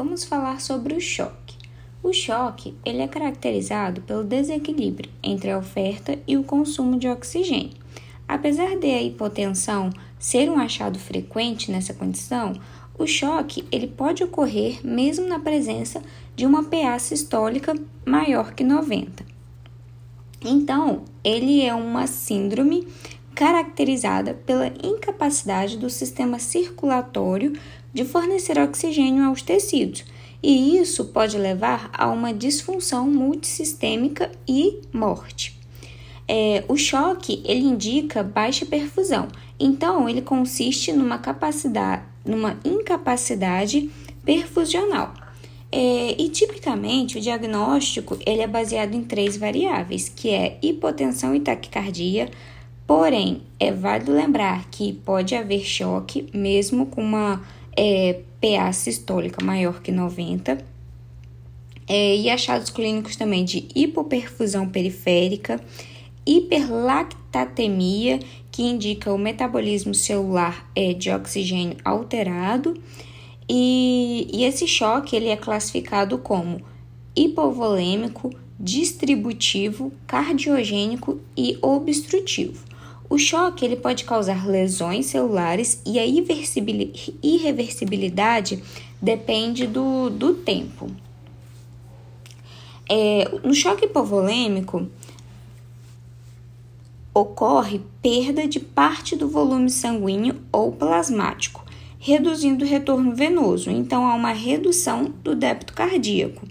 vamos falar sobre o choque. O choque ele é caracterizado pelo desequilíbrio entre a oferta e o consumo de oxigênio. Apesar de a hipotensão ser um achado frequente nessa condição, o choque ele pode ocorrer mesmo na presença de uma PA sistólica maior que 90. Então, ele é uma síndrome caracterizada pela incapacidade do sistema circulatório de fornecer oxigênio aos tecidos, e isso pode levar a uma disfunção multissistêmica e morte. É, o choque ele indica baixa perfusão, então ele consiste numa capacidade, numa incapacidade perfusional. É, e tipicamente o diagnóstico ele é baseado em três variáveis, que é hipotensão e taquicardia. Porém, é válido lembrar que pode haver choque mesmo com uma é, PA sistólica maior que 90. É, e achados clínicos também de hipoperfusão periférica, hiperlactatemia, que indica o metabolismo celular é, de oxigênio alterado, e, e esse choque ele é classificado como hipovolêmico, distributivo, cardiogênico e obstrutivo. O choque ele pode causar lesões celulares e a irreversibilidade depende do, do tempo. É, no choque hipovolêmico, ocorre perda de parte do volume sanguíneo ou plasmático, reduzindo o retorno venoso, então há uma redução do débito cardíaco.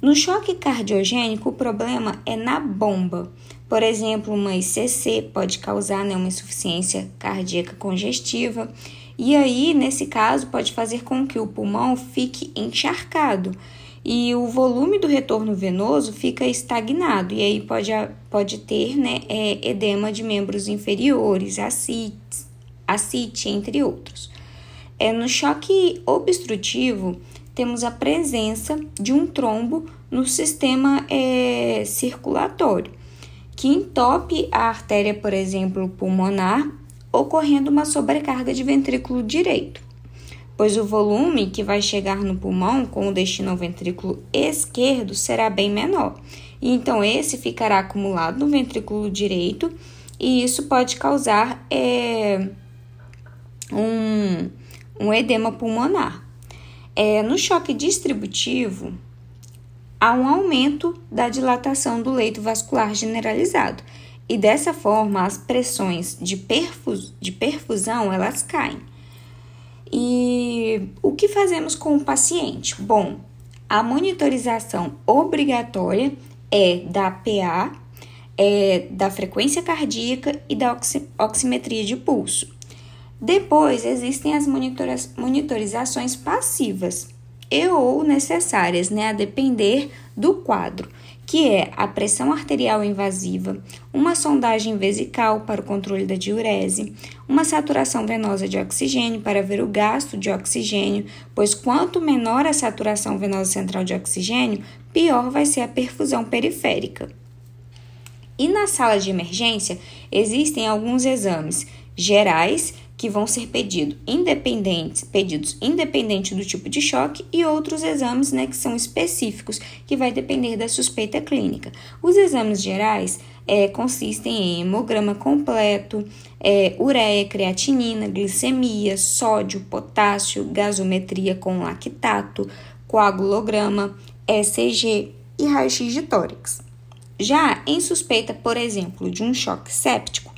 No choque cardiogênico, o problema é na bomba. Por exemplo, uma ICC pode causar né, uma insuficiência cardíaca congestiva, e aí, nesse caso, pode fazer com que o pulmão fique encharcado e o volume do retorno venoso fica estagnado, e aí pode, pode ter né, é, edema de membros inferiores, ascite, ascite, entre outros. É, no choque obstrutivo, temos a presença de um trombo no sistema é, circulatório, que entope a artéria, por exemplo, pulmonar, ocorrendo uma sobrecarga de ventrículo direito, pois o volume que vai chegar no pulmão com o destino ao ventrículo esquerdo será bem menor. E então esse ficará acumulado no ventrículo direito e isso pode causar é, um, um edema pulmonar. É, no choque distributivo, há um aumento da dilatação do leito vascular generalizado e dessa forma as pressões de, perfus, de perfusão elas caem. E o que fazemos com o paciente? Bom, a monitorização obrigatória é da PA, é da frequência cardíaca e da oxi, oximetria de pulso. Depois existem as monitorizações passivas e ou necessárias, né, a depender do quadro, que é a pressão arterial invasiva, uma sondagem vesical para o controle da diurese, uma saturação venosa de oxigênio para ver o gasto de oxigênio, pois quanto menor a saturação venosa central de oxigênio, pior vai ser a perfusão periférica. E na sala de emergência existem alguns exames gerais que vão ser pedido independentes, pedidos independente do tipo de choque e outros exames né, que são específicos, que vai depender da suspeita clínica. Os exames gerais é, consistem em hemograma completo, é, ureia, creatinina, glicemia, sódio, potássio, gasometria com lactato, coagulograma, ECG e raio-x de tórax. Já em suspeita, por exemplo, de um choque séptico,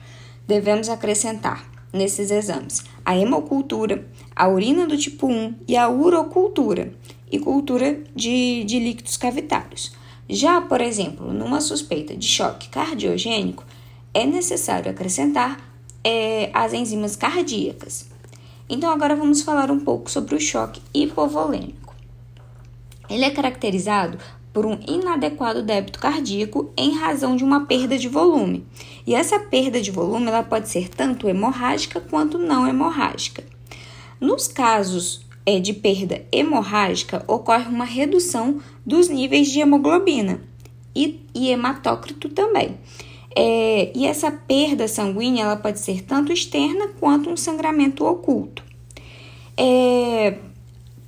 devemos acrescentar nesses exames a hemocultura, a urina do tipo 1 e a urocultura e cultura de, de líquidos cavitários. Já, por exemplo, numa suspeita de choque cardiogênico, é necessário acrescentar é, as enzimas cardíacas. Então, agora vamos falar um pouco sobre o choque hipovolêmico. Ele é caracterizado por um inadequado débito cardíaco em razão de uma perda de volume. E essa perda de volume ela pode ser tanto hemorrágica quanto não hemorrágica. Nos casos é, de perda hemorrágica, ocorre uma redução dos níveis de hemoglobina e, e hematócrito também. É, e essa perda sanguínea ela pode ser tanto externa quanto um sangramento oculto. É,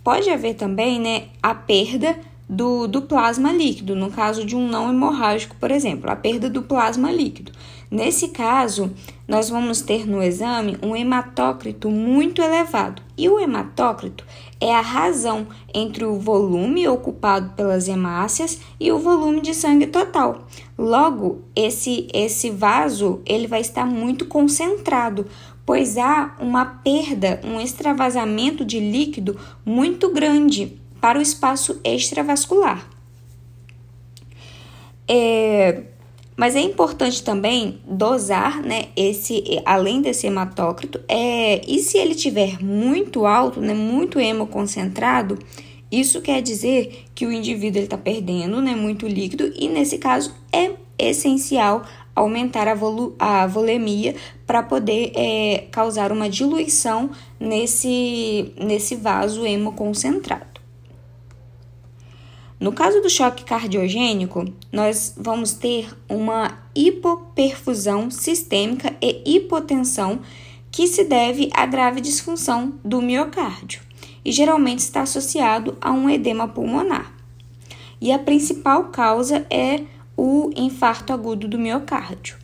pode haver também né, a perda do, do plasma líquido, no caso de um não hemorrágico, por exemplo, a perda do plasma líquido. Nesse caso, nós vamos ter no exame um hematócrito muito elevado. E o hematócrito é a razão entre o volume ocupado pelas hemácias e o volume de sangue total. Logo, esse esse vaso, ele vai estar muito concentrado, pois há uma perda, um extravasamento de líquido muito grande para o espaço extravascular. É, mas é importante também dosar, né, esse, além desse hematócrito, é, e se ele tiver muito alto, né, muito hemoconcentrado, isso quer dizer que o indivíduo está perdendo né, muito líquido e, nesse caso, é essencial aumentar a, volu a volemia para poder é, causar uma diluição nesse, nesse vaso hemoconcentrado. No caso do choque cardiogênico, nós vamos ter uma hipoperfusão sistêmica e hipotensão que se deve à grave disfunção do miocárdio e geralmente está associado a um edema pulmonar. E a principal causa é o infarto agudo do miocárdio.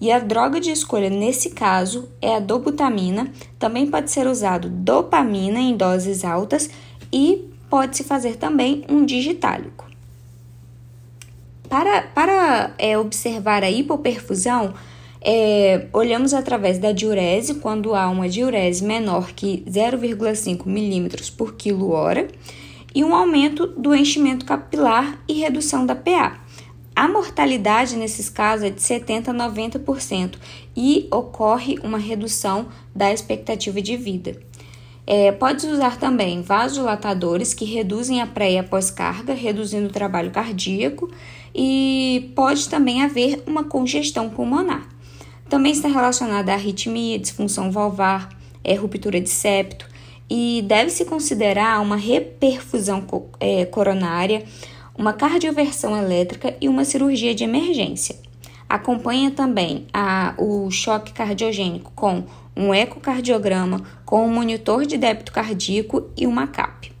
E a droga de escolha nesse caso é a dobutamina, também pode ser usado dopamina em doses altas e pode-se fazer também um digitálico. Para, para é, observar a hipoperfusão, é, olhamos através da diurese, quando há uma diurese menor que 0,5 milímetros por quilo hora, e um aumento do enchimento capilar e redução da PA. A mortalidade nesses casos é de 70 a 90% e ocorre uma redução da expectativa de vida. É, pode usar também vasodilatadores que reduzem a pré e a pós-carga, reduzindo o trabalho cardíaco, e pode também haver uma congestão pulmonar. Também está relacionada à arritmia, disfunção valvar, é, ruptura de septo, e deve-se considerar uma reperfusão é, coronária, uma cardioversão elétrica e uma cirurgia de emergência. Acompanha também a, o choque cardiogênico com um ecocardiograma com um monitor de débito cardíaco e uma CAP.